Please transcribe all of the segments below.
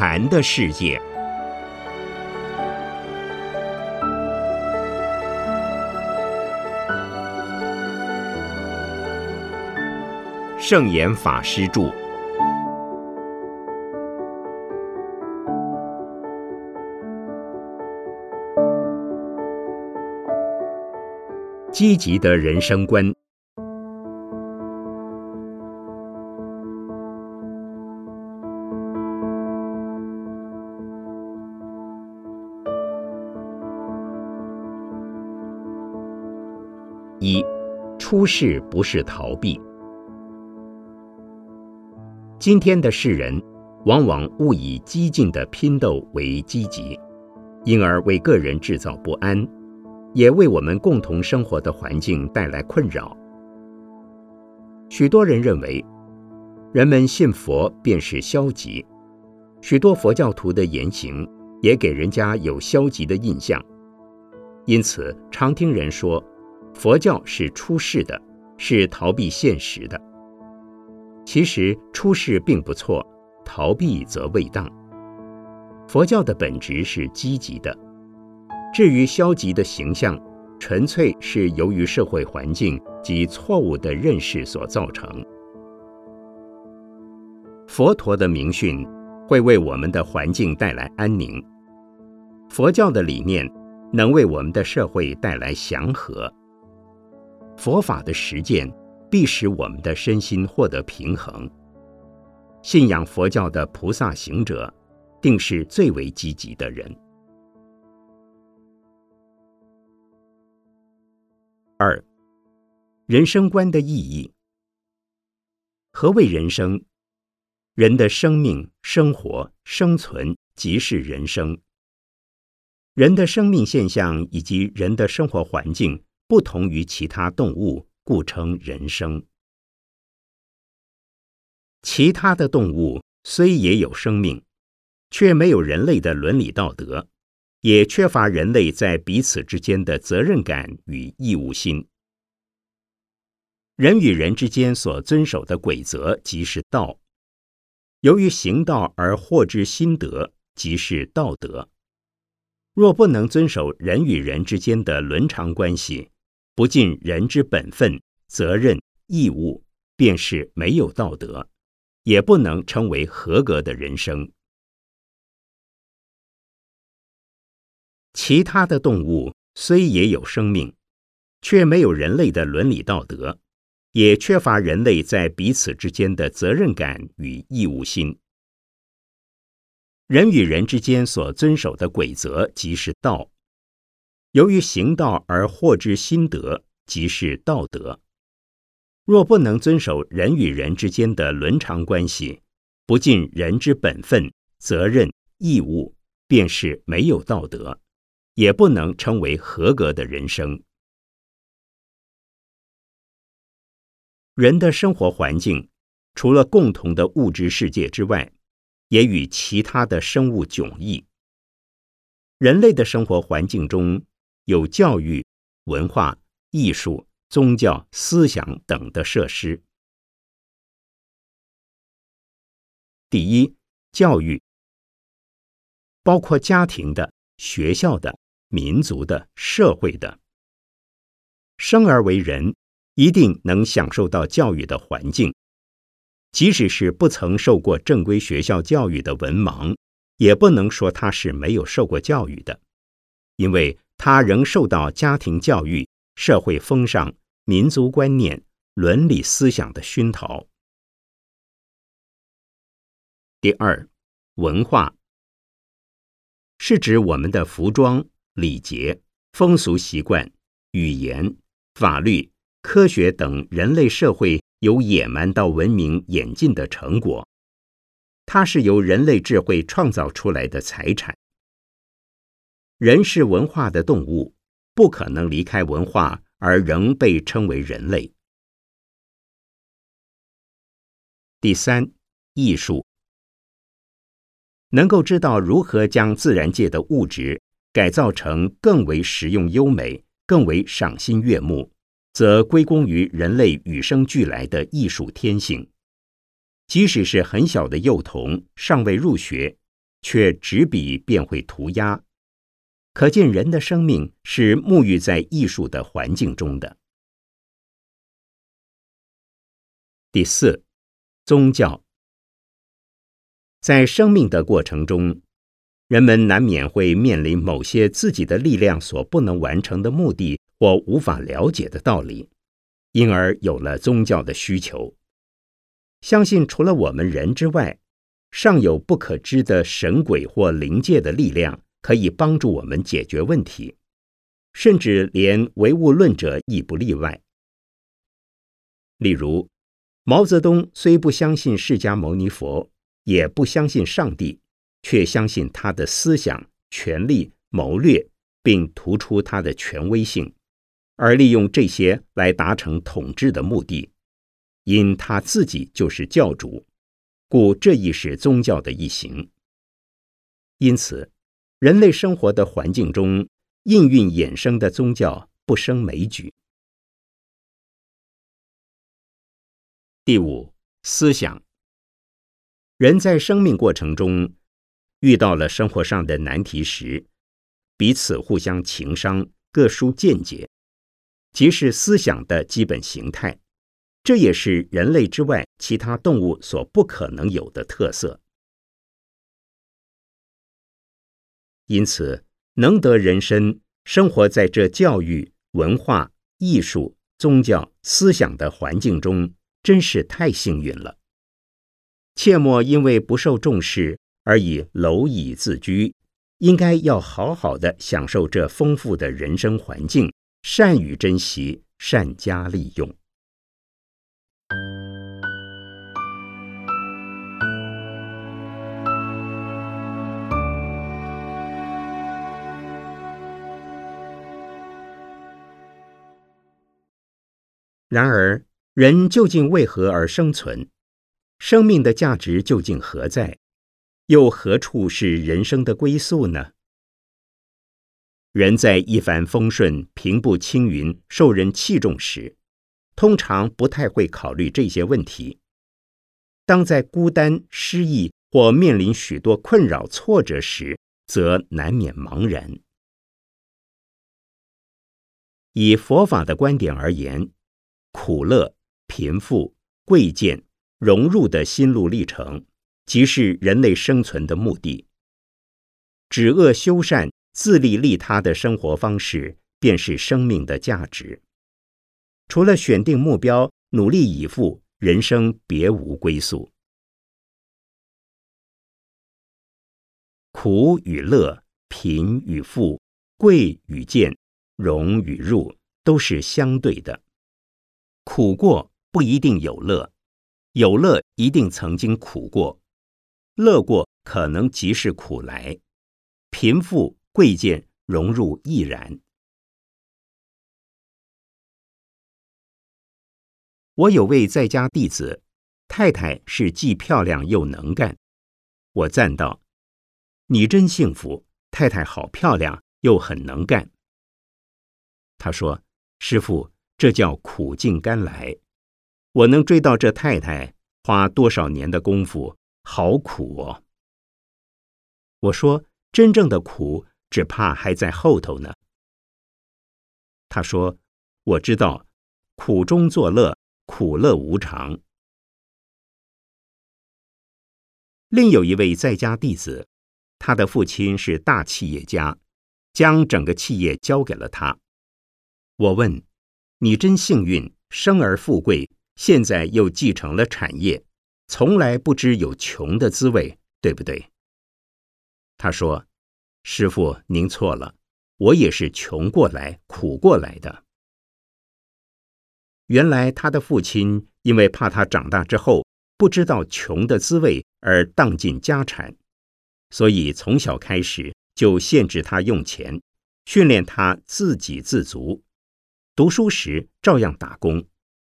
禅的世界，圣严法师著。积极的人生观。出世不是逃避。今天的世人，往往误以激进的拼斗为积极，因而为个人制造不安，也为我们共同生活的环境带来困扰。许多人认为，人们信佛便是消极，许多佛教徒的言行也给人家有消极的印象，因此常听人说。佛教是出世的，是逃避现实的。其实出世并不错，逃避则未当。佛教的本质是积极的，至于消极的形象，纯粹是由于社会环境及错误的认识所造成。佛陀的明训会为我们的环境带来安宁，佛教的理念能为我们的社会带来祥和。佛法的实践必使我们的身心获得平衡。信仰佛教的菩萨行者，定是最为积极的人。二，人生观的意义。何谓人生？人的生命、生活、生存即是人生。人的生命现象以及人的生活环境。不同于其他动物，故称人生。其他的动物虽也有生命，却没有人类的伦理道德，也缺乏人类在彼此之间的责任感与义务心。人与人之间所遵守的规则即是道，由于行道而获之心得，即是道德。若不能遵守人与人之间的伦常关系，不尽人之本分、责任、义务，便是没有道德，也不能称为合格的人生。其他的动物虽也有生命，却没有人类的伦理道德，也缺乏人类在彼此之间的责任感与义务心。人与人之间所遵守的规则，即是道。由于行道而获之心得，即是道德。若不能遵守人与人之间的伦常关系，不尽人之本分、责任、义务，便是没有道德，也不能称为合格的人生。人的生活环境，除了共同的物质世界之外，也与其他的生物迥异。人类的生活环境中，有教育、文化、艺术、宗教、思想等的设施。第一，教育包括家庭的、学校的、民族的、社会的。生而为人，一定能享受到教育的环境，即使是不曾受过正规学校教育的文盲，也不能说他是没有受过教育的，因为。他仍受到家庭教育、社会风尚、民族观念、伦理思想的熏陶。第二，文化是指我们的服装、礼节、风俗习惯、语言、法律、科学等人类社会由野蛮到文明演进的成果。它是由人类智慧创造出来的财产。人是文化的动物，不可能离开文化而仍被称为人类。第三，艺术能够知道如何将自然界的物质改造成更为实用优美、更为赏心悦目，则归功于人类与生俱来的艺术天性。即使是很小的幼童，尚未入学，却执笔便会涂鸦。可见人的生命是沐浴在艺术的环境中的。第四，宗教在生命的过程中，人们难免会面临某些自己的力量所不能完成的目的或无法了解的道理，因而有了宗教的需求。相信除了我们人之外，尚有不可知的神鬼或灵界的力量。可以帮助我们解决问题，甚至连唯物论者亦不例外。例如，毛泽东虽不相信释迦牟尼佛，也不相信上帝，却相信他的思想、权力、谋略，并突出他的权威性，而利用这些来达成统治的目的。因他自己就是教主，故这亦是宗教的一行。因此。人类生活的环境中，应运衍生的宗教不胜枚举。第五，思想。人在生命过程中遇到了生活上的难题时，彼此互相情商，各抒见解，即是思想的基本形态。这也是人类之外其他动物所不可能有的特色。因此，能得人身生活在这教育、文化、艺术、宗教、思想的环境中，真是太幸运了。切莫因为不受重视而以蝼蚁自居，应该要好好的享受这丰富的人生环境，善于珍惜，善加利用。然而，人究竟为何而生存？生命的价值究竟何在？又何处是人生的归宿呢？人在一帆风顺、平步青云、受人器重时，通常不太会考虑这些问题；当在孤单、失意或面临许多困扰、挫折时，则难免茫然。以佛法的观点而言，苦乐、贫富、贵贱、融入的心路历程，即是人类生存的目的。止恶修善、自利利他的生活方式，便是生命的价值。除了选定目标、努力以赴，人生别无归宿。苦与乐、贫与富、贵与贱、荣与辱，都是相对的。苦过不一定有乐，有乐一定曾经苦过，乐过可能即是苦来，贫富贵贱融入亦然。我有位在家弟子，太太是既漂亮又能干，我赞道：“你真幸福，太太好漂亮又很能干。”他说：“师傅。”这叫苦尽甘来。我能追到这太太，花多少年的功夫，好苦哦！我说，真正的苦，只怕还在后头呢。他说：“我知道，苦中作乐，苦乐无常。”另有一位在家弟子，他的父亲是大企业家，将整个企业交给了他。我问。你真幸运，生而富贵，现在又继承了产业，从来不知有穷的滋味，对不对？他说：“师傅，您错了，我也是穷过来、苦过来的。原来他的父亲因为怕他长大之后不知道穷的滋味而荡尽家产，所以从小开始就限制他用钱，训练他自给自足。”读书时照样打工，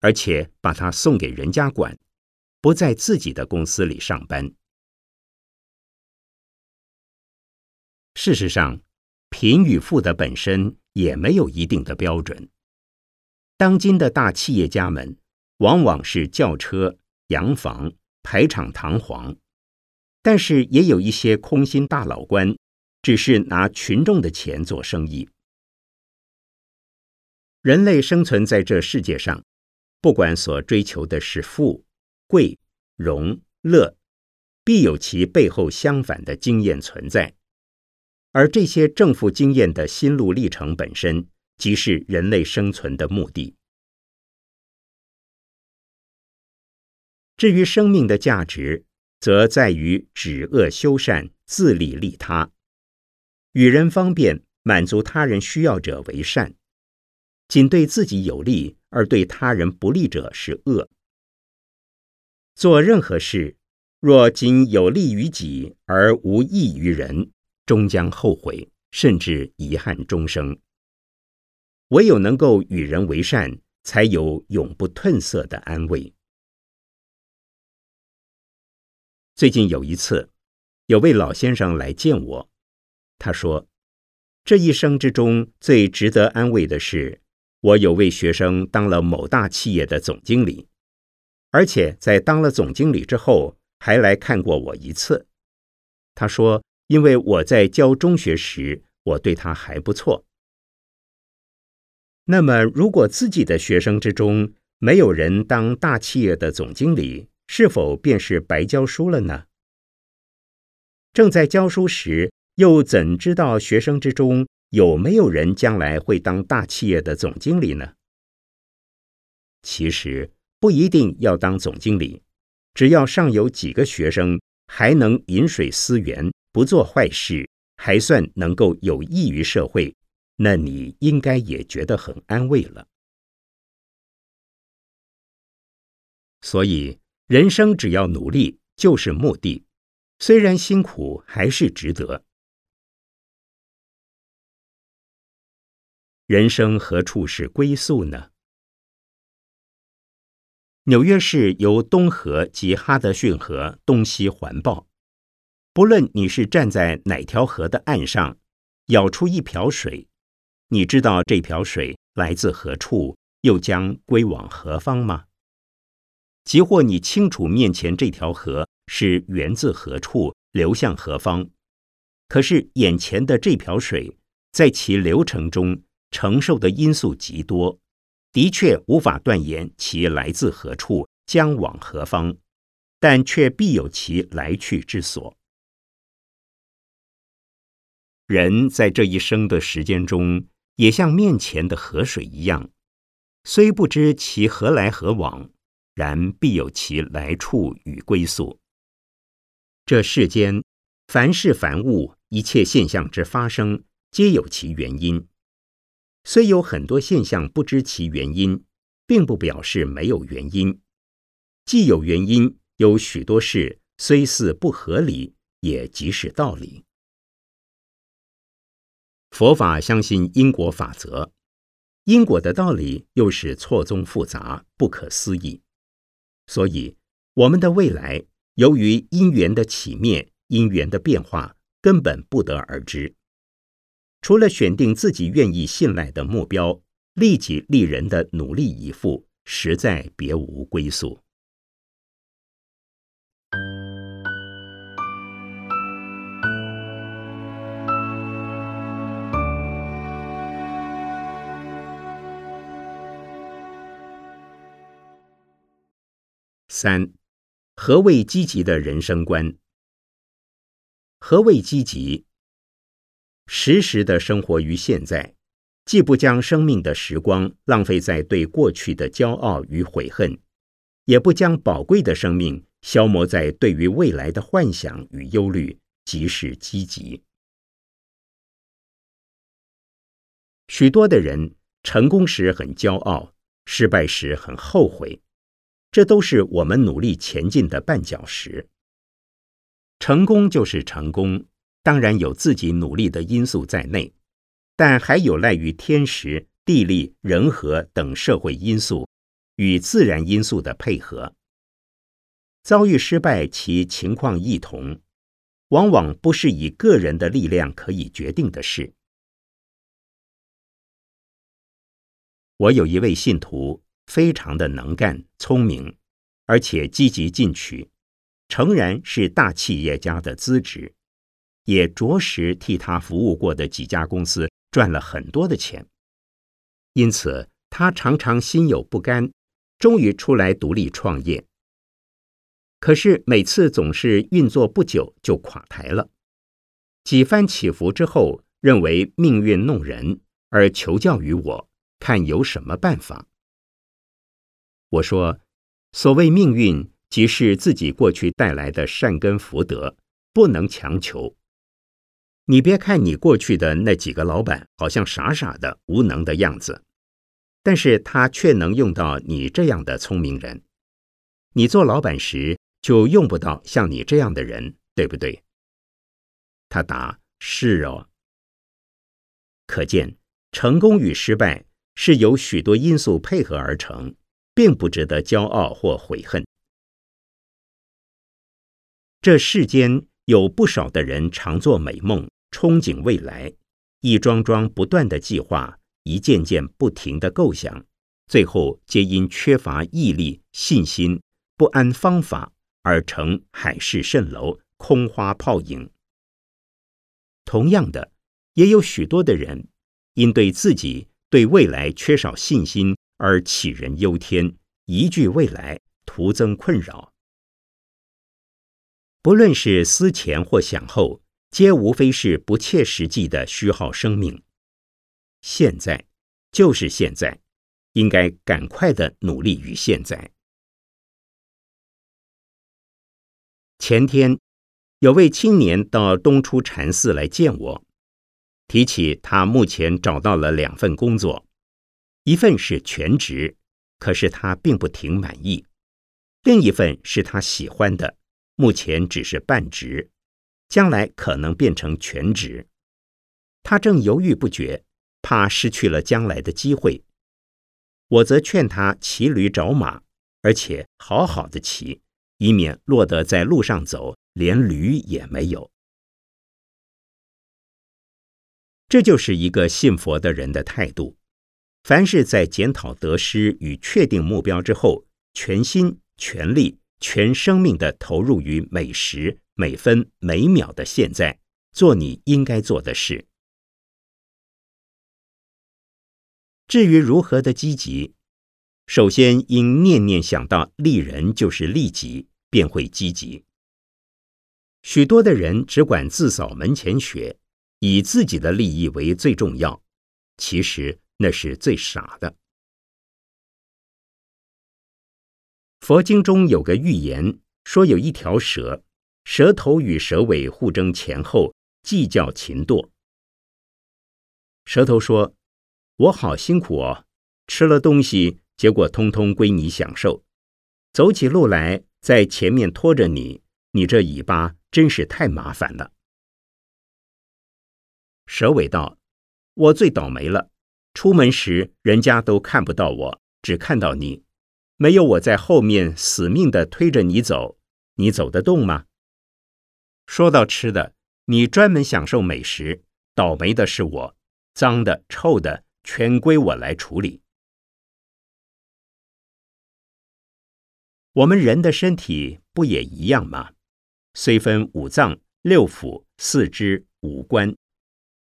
而且把他送给人家管，不在自己的公司里上班。事实上，贫与富的本身也没有一定的标准。当今的大企业家们往往是轿车、洋房、排场堂皇，但是也有一些空心大老官，只是拿群众的钱做生意。人类生存在这世界上，不管所追求的是富、贵、荣、乐，必有其背后相反的经验存在。而这些正负经验的心路历程本身，即是人类生存的目的。至于生命的价值，则在于止恶修善、自利利他，与人方便、满足他人需要者为善；仅对自己有利而对他人不利者是恶。做任何事，若仅有利于己而无益于人，终将后悔，甚至遗憾终生。唯有能够与人为善，才有永不褪色的安慰。最近有一次，有位老先生来见我，他说：“这一生之中最值得安慰的是，我有位学生当了某大企业的总经理，而且在当了总经理之后，还来看过我一次。”他说：“因为我在教中学时，我对他还不错。那么，如果自己的学生之中没有人当大企业的总经理，是否便是白教书了呢？正在教书时，又怎知道学生之中有没有人将来会当大企业的总经理呢？其实不一定要当总经理，只要上有几个学生还能饮水思源，不做坏事，还算能够有益于社会，那你应该也觉得很安慰了。所以。人生只要努力就是目的，虽然辛苦还是值得。人生何处是归宿呢？纽约市由东河及哈德逊河东西环抱，不论你是站在哪条河的岸上，舀出一瓢水，你知道这瓢水来自何处，又将归往何方吗？即或你清楚面前这条河是源自何处，流向何方，可是眼前的这瓢水，在其流程中承受的因素极多，的确无法断言其来自何处，将往何方，但却必有其来去之所。人在这一生的时间中，也像面前的河水一样，虽不知其何来何往。然必有其来处与归宿。这世间凡事凡物，一切现象之发生，皆有其原因。虽有很多现象不知其原因，并不表示没有原因。既有原因，有许多事虽似不合理，也即是道理。佛法相信因果法则，因果的道理又是错综复杂、不可思议。所以，我们的未来由于因缘的起灭、因缘的变化，根本不得而知。除了选定自己愿意信赖的目标，利己利人的努力以赴，实在别无归宿。三，何谓积极的人生观？何谓积极？时时的生活于现在，既不将生命的时光浪费在对过去的骄傲与悔恨，也不将宝贵的生命消磨在对于未来的幻想与忧虑，即是积极。许多的人成功时很骄傲，失败时很后悔。这都是我们努力前进的绊脚石。成功就是成功，当然有自己努力的因素在内，但还有赖于天时、地利、人和等社会因素与自然因素的配合。遭遇失败，其情况异同，往往不是以个人的力量可以决定的事。我有一位信徒。非常的能干、聪明，而且积极进取，诚然是大企业家的资质，也着实替他服务过的几家公司赚了很多的钱。因此，他常常心有不甘，终于出来独立创业。可是每次总是运作不久就垮台了。几番起伏之后，认为命运弄人，而求教于我，看有什么办法。我说：“所谓命运，即是自己过去带来的善根福德，不能强求。你别看你过去的那几个老板好像傻傻的、无能的样子，但是他却能用到你这样的聪明人。你做老板时就用不到像你这样的人，对不对？”他答：“是哦。”可见，成功与失败是由许多因素配合而成。并不值得骄傲或悔恨。这世间有不少的人常做美梦，憧憬未来，一桩桩不断的计划，一件件不停的构想，最后皆因缺乏毅力、信心、不安方法而成海市蜃楼、空花泡影。同样的，也有许多的人因对自己对未来缺少信心。而杞人忧天，一句未来，徒增困扰。不论是思前或想后，皆无非是不切实际的虚耗生命。现在就是现在，应该赶快的努力于现在。前天，有位青年到东出禅寺来见我，提起他目前找到了两份工作。一份是全职，可是他并不挺满意；另一份是他喜欢的，目前只是半职，将来可能变成全职。他正犹豫不决，怕失去了将来的机会。我则劝他骑驴找马，而且好好的骑，以免落得在路上走，连驴也没有。这就是一个信佛的人的态度。凡是在检讨得失与确定目标之后，全心全力、全生命的投入于每时每分每秒的现在，做你应该做的事。至于如何的积极，首先应念念想到利人就是利己，便会积极。许多的人只管自扫门前雪，以自己的利益为最重要，其实。那是最傻的。佛经中有个寓言，说有一条蛇，蛇头与蛇尾互争前后，计较勤惰。蛇头说：“我好辛苦哦，吃了东西，结果通通归你享受；走起路来，在前面拖着你，你这尾巴真是太麻烦了。”蛇尾道：“我最倒霉了。”出门时，人家都看不到我，只看到你。没有我在后面死命的推着你走，你走得动吗？说到吃的，你专门享受美食，倒霉的是我，脏的、臭的全归我来处理。我们人的身体不也一样吗？虽分五脏、六腑、四肢、五官，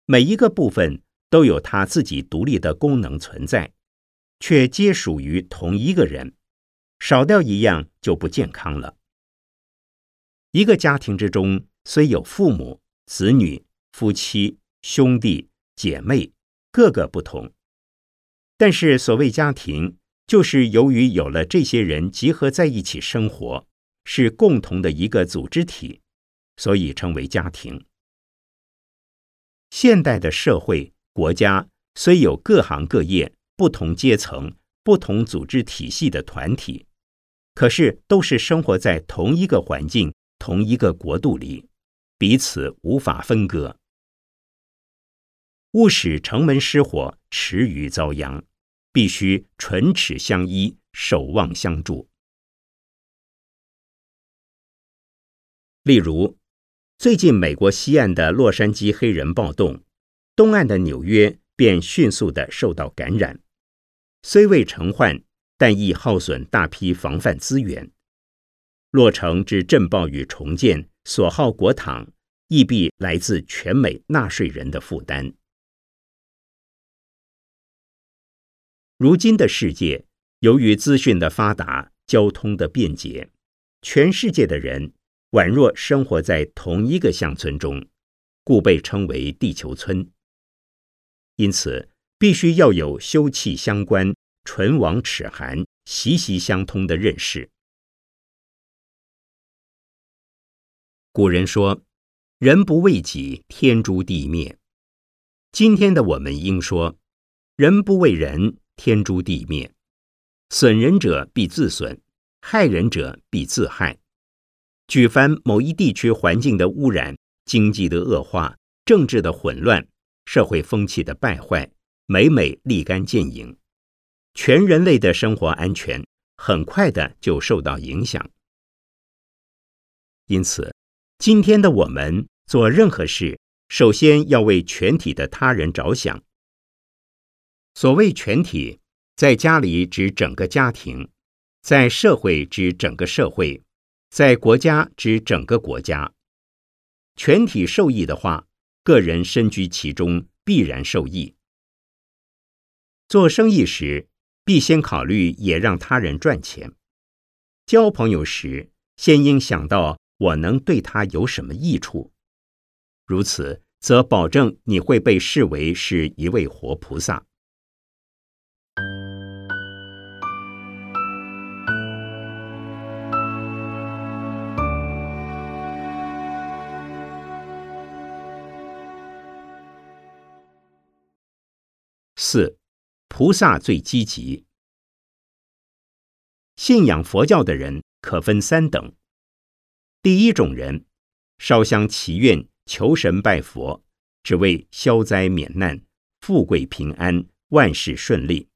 每一个部分。都有它自己独立的功能存在，却皆属于同一个人，少掉一样就不健康了。一个家庭之中虽有父母、子女、夫妻、兄弟姐妹，各个不同，但是所谓家庭，就是由于有了这些人集合在一起生活，是共同的一个组织体，所以称为家庭。现代的社会。国家虽有各行各业、不同阶层、不同组织体系的团体，可是都是生活在同一个环境、同一个国度里，彼此无法分割。勿使城门失火，池鱼遭殃，必须唇齿相依，守望相助。例如，最近美国西岸的洛杉矶黑人暴动。东岸的纽约便迅速的受到感染，虽未成患，但亦耗损大批防范资源。落成之震爆与重建所耗国帑，亦必来自全美纳税人的负担。如今的世界，由于资讯的发达、交通的便捷，全世界的人宛若生活在同一个乡村中，故被称为地球村。因此，必须要有休戚相关、唇亡齿寒、息息相通的认识。古人说：“人不为己，天诛地灭。”今天的我们应说：“人不为人。”天诛地灭，损人者必自损，害人者必自害。举凡某一地区环境的污染、经济的恶化、政治的混乱、社会风气的败坏，每每立竿见影，全人类的生活安全很快的就受到影响。因此，今天的我们做任何事，首先要为全体的他人着想。所谓全体，在家里指整个家庭，在社会指整个社会，在国家指整个国家。全体受益的话，个人身居其中，必然受益。做生意时，必先考虑也让他人赚钱；交朋友时，先应想到我能对他有什么益处。如此，则保证你会被视为是一位活菩萨。四，菩萨最积极。信仰佛教的人可分三等。第一种人，烧香祈愿，求神拜佛，只为消灾免难、富贵平安、万事顺利。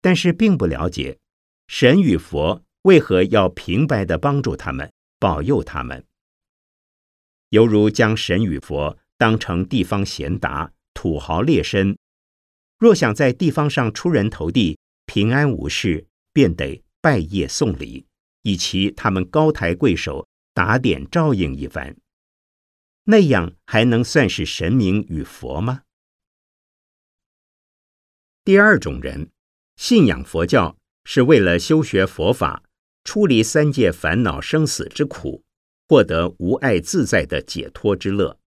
但是并不了解神与佛为何要平白的帮助他们、保佑他们，犹如将神与佛当成地方贤达、土豪劣绅。若想在地方上出人头地、平安无事，便得拜谒送礼，以其他们高抬贵手、打点照应一番。那样还能算是神明与佛吗？第二种人。信仰佛教是为了修学佛法，出离三界烦恼生死之苦，获得无碍自在的解脱之乐。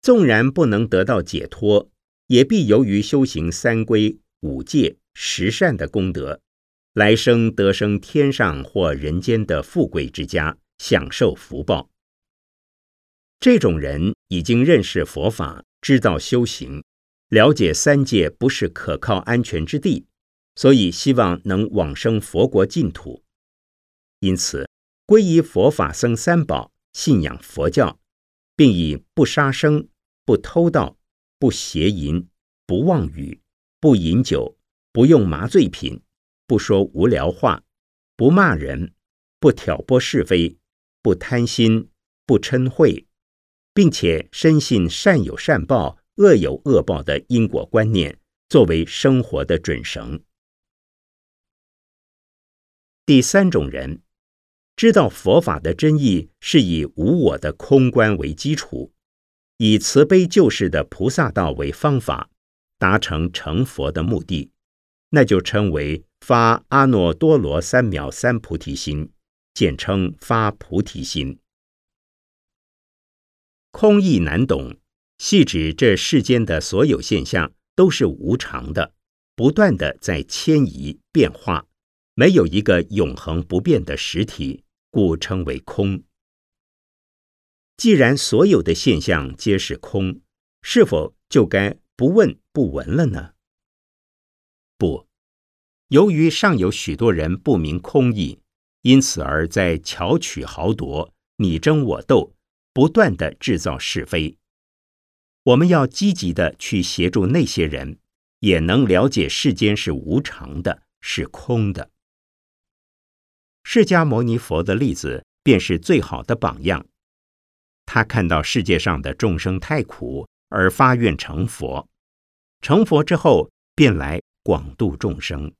纵然不能得到解脱，也必由于修行三规五戒十善的功德，来生得生天上或人间的富贵之家，享受福报。这种人已经认识佛法，知道修行，了解三界不是可靠安全之地。所以希望能往生佛国净土，因此皈依佛法僧三宝，信仰佛教，并以不杀生、不偷盗、不邪淫、不妄语、不饮酒、不用麻醉品、不说无聊话、不骂人、不挑拨是非、不贪心、不嗔恚，并且深信善有善报、恶有恶报的因果观念，作为生活的准绳。第三种人，知道佛法的真意是以无我的空观为基础，以慈悲救世的菩萨道为方法，达成成佛的目的，那就称为发阿耨多罗三藐三菩提心，简称发菩提心。空义难懂，系指这世间的所有现象都是无常的，不断的在迁移变化。没有一个永恒不变的实体，故称为空。既然所有的现象皆是空，是否就该不问不闻了呢？不，由于尚有许多人不明空义，因此而在巧取豪夺、你争我斗，不断的制造是非。我们要积极的去协助那些人，也能了解世间是无常的，是空的。释迦牟尼佛的例子便是最好的榜样。他看到世界上的众生太苦，而发愿成佛。成佛之后，便来广度众生。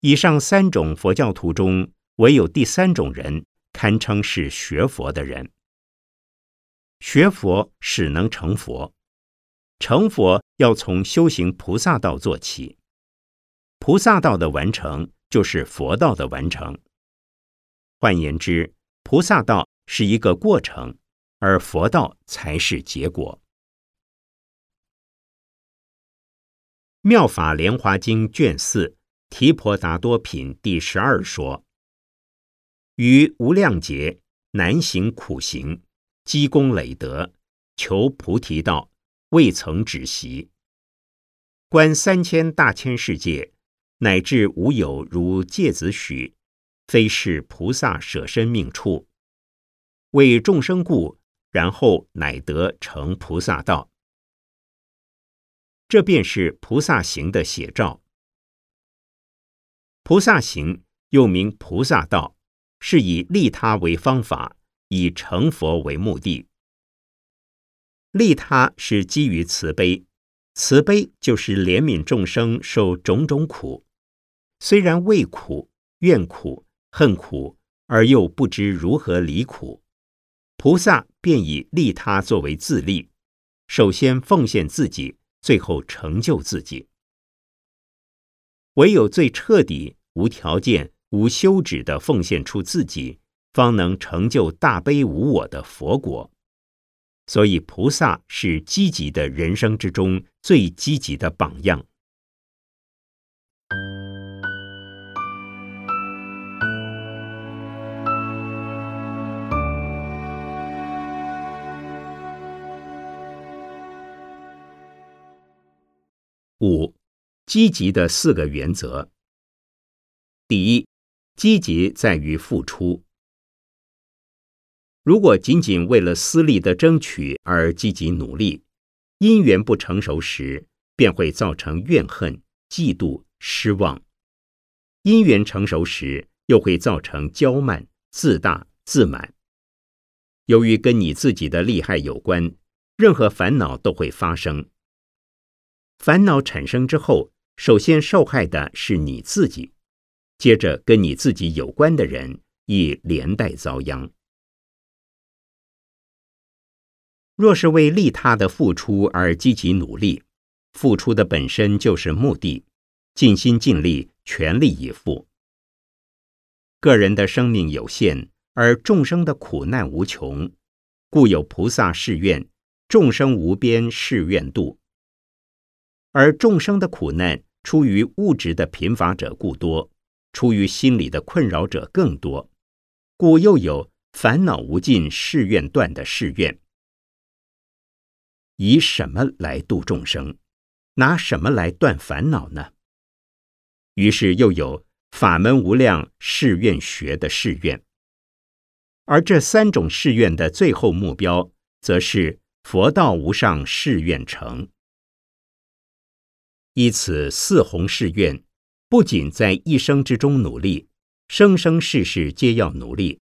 以上三种佛教徒中，唯有第三种人堪称是学佛的人。学佛使能成佛，成佛要从修行菩萨道做起。菩萨道的完成，就是佛道的完成。换言之，菩萨道是一个过程，而佛道才是结果。《妙法莲华经》卷四《提婆达多品》第十二说：“于无量劫难行苦行，积功累德，求菩提道，未曾止息。观三千大千世界，乃至无有如芥子许，非是菩萨舍身命处，为众生故，然后乃得成菩萨道。”这便是菩萨行的写照。菩萨行又名菩萨道，是以利他为方法，以成佛为目的。利他是基于慈悲，慈悲就是怜悯众生受种种苦，虽然畏苦、怨苦、恨苦，而又不知如何离苦，菩萨便以利他作为自利，首先奉献自己。最后成就自己，唯有最彻底、无条件、无休止的奉献出自己，方能成就大悲无我的佛国。所以，菩萨是积极的人生之中最积极的榜样。五，积极的四个原则。第一，积极在于付出。如果仅仅为了私利的争取而积极努力，因缘不成熟时，便会造成怨恨、嫉妒、失望；因缘成熟时，又会造成骄慢、自大、自满。由于跟你自己的利害有关，任何烦恼都会发生。烦恼产生之后，首先受害的是你自己，接着跟你自己有关的人亦连带遭殃。若是为利他的付出而积极努力，付出的本身就是目的，尽心尽力，全力以赴。个人的生命有限，而众生的苦难无穷，故有菩萨誓愿：众生无边誓愿度。而众生的苦难，出于物质的贫乏者故多，出于心理的困扰者更多，故又有烦恼无尽、誓愿断的誓愿。以什么来度众生？拿什么来断烦恼呢？于是又有法门无量誓愿学的誓愿。而这三种誓愿的最后目标，则是佛道无上誓愿成。依此四弘誓愿，不仅在一生之中努力，生生世世皆要努力，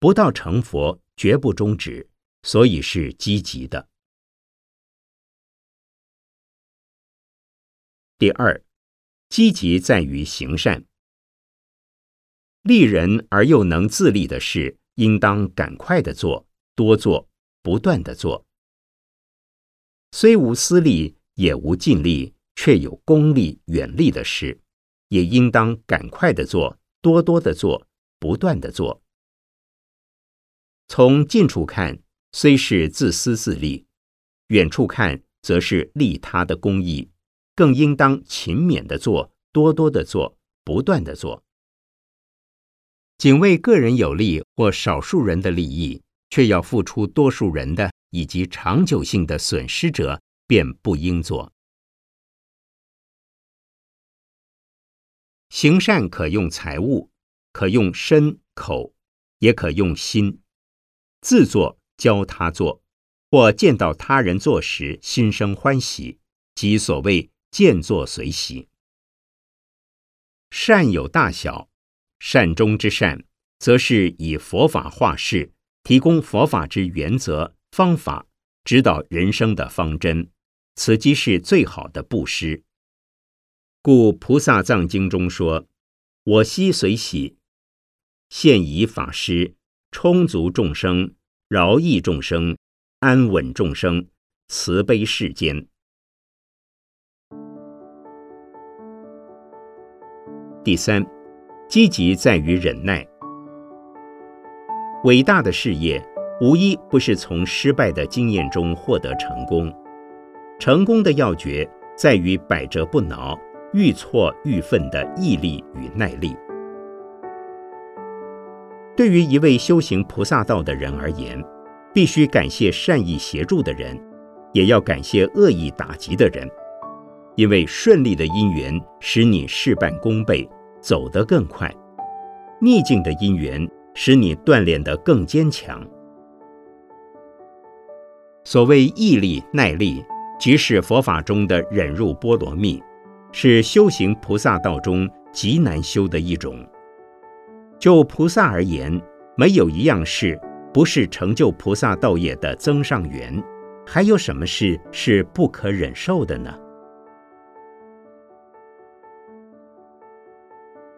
不到成佛绝不终止，所以是积极的。第二，积极在于行善，利人而又能自立的事，应当赶快的做，多做，不断的做。虽无私利，也无尽力。却有功利远利的事，也应当赶快的做，多多的做，不断的做。从近处看，虽是自私自利；远处看，则是利他的公益，更应当勤勉的做，多多的做，不断的做。仅为个人有利或少数人的利益，却要付出多数人的以及长久性的损失者，便不应做。行善可用财物，可用身口，也可用心。自作教他做，或见到他人做时心生欢喜，即所谓见作随喜。善有大小，善中之善，则是以佛法化世，提供佛法之原则方法，指导人生的方针。此即是最好的布施。故《菩萨藏经》中说：“我昔随喜，现以法师充足众生，饶益众生，安稳众生，慈悲世间。第三，积极在于忍耐。伟大的事业，无一不是从失败的经验中获得成功。成功的要诀在于百折不挠。愈挫愈奋的毅力与耐力，对于一位修行菩萨道的人而言，必须感谢善意协助的人，也要感谢恶意打击的人，因为顺利的因缘使你事半功倍，走得更快；逆境的因缘使你锻炼得更坚强。所谓毅力、耐力，即是佛法中的忍辱波罗蜜。是修行菩萨道中极难修的一种。就菩萨而言，没有一样事不是成就菩萨道业的增上缘，还有什么事是不可忍受的呢？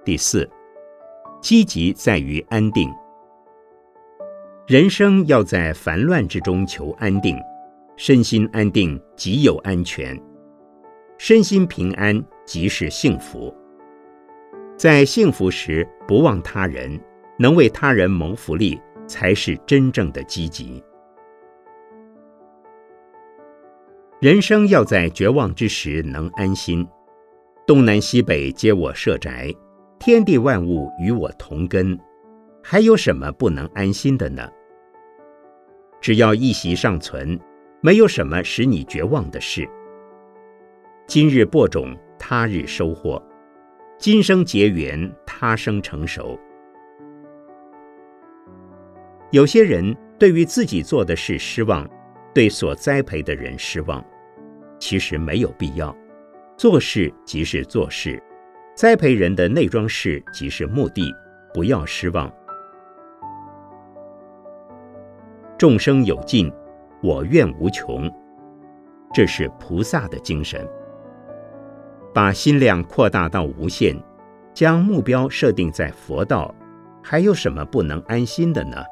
第四，积极在于安定。人生要在烦乱之中求安定，身心安定即有安全。身心平安即是幸福。在幸福时不忘他人，能为他人谋福利，才是真正的积极。人生要在绝望之时能安心。东南西北皆我设宅，天地万物与我同根，还有什么不能安心的呢？只要一息尚存，没有什么使你绝望的事。今日播种，他日收获；今生结缘，他生成熟。有些人对于自己做的事失望，对所栽培的人失望，其实没有必要。做事即是做事，栽培人的内装饰即是目的，不要失望。众生有尽，我愿无穷，这是菩萨的精神。把心量扩大到无限，将目标设定在佛道，还有什么不能安心的呢？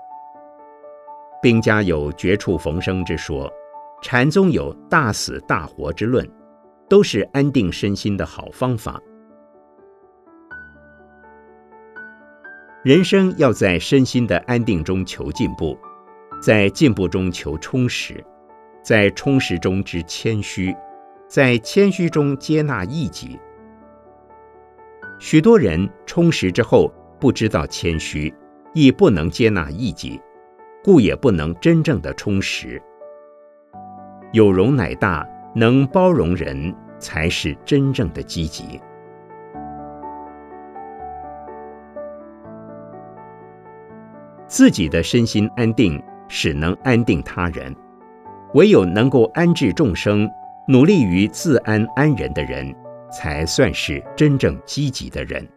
兵家有绝处逢生之说，禅宗有大死大活之论，都是安定身心的好方法。人生要在身心的安定中求进步，在进步中求充实，在充实中知谦虚。在谦虚中接纳异己。许多人充实之后不知道谦虚，亦不能接纳异己，故也不能真正的充实。有容乃大，能包容人才是真正的积极。自己的身心安定，使能安定他人。唯有能够安置众生。努力于自安安人的人，才算是真正积极的人。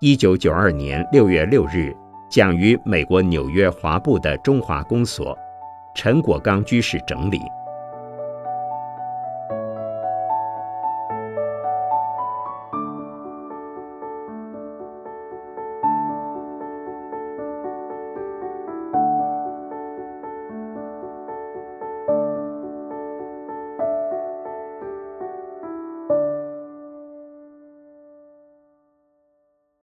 一九九二年六月六日，讲于美国纽约华埠的中华公所，陈果刚居士整理。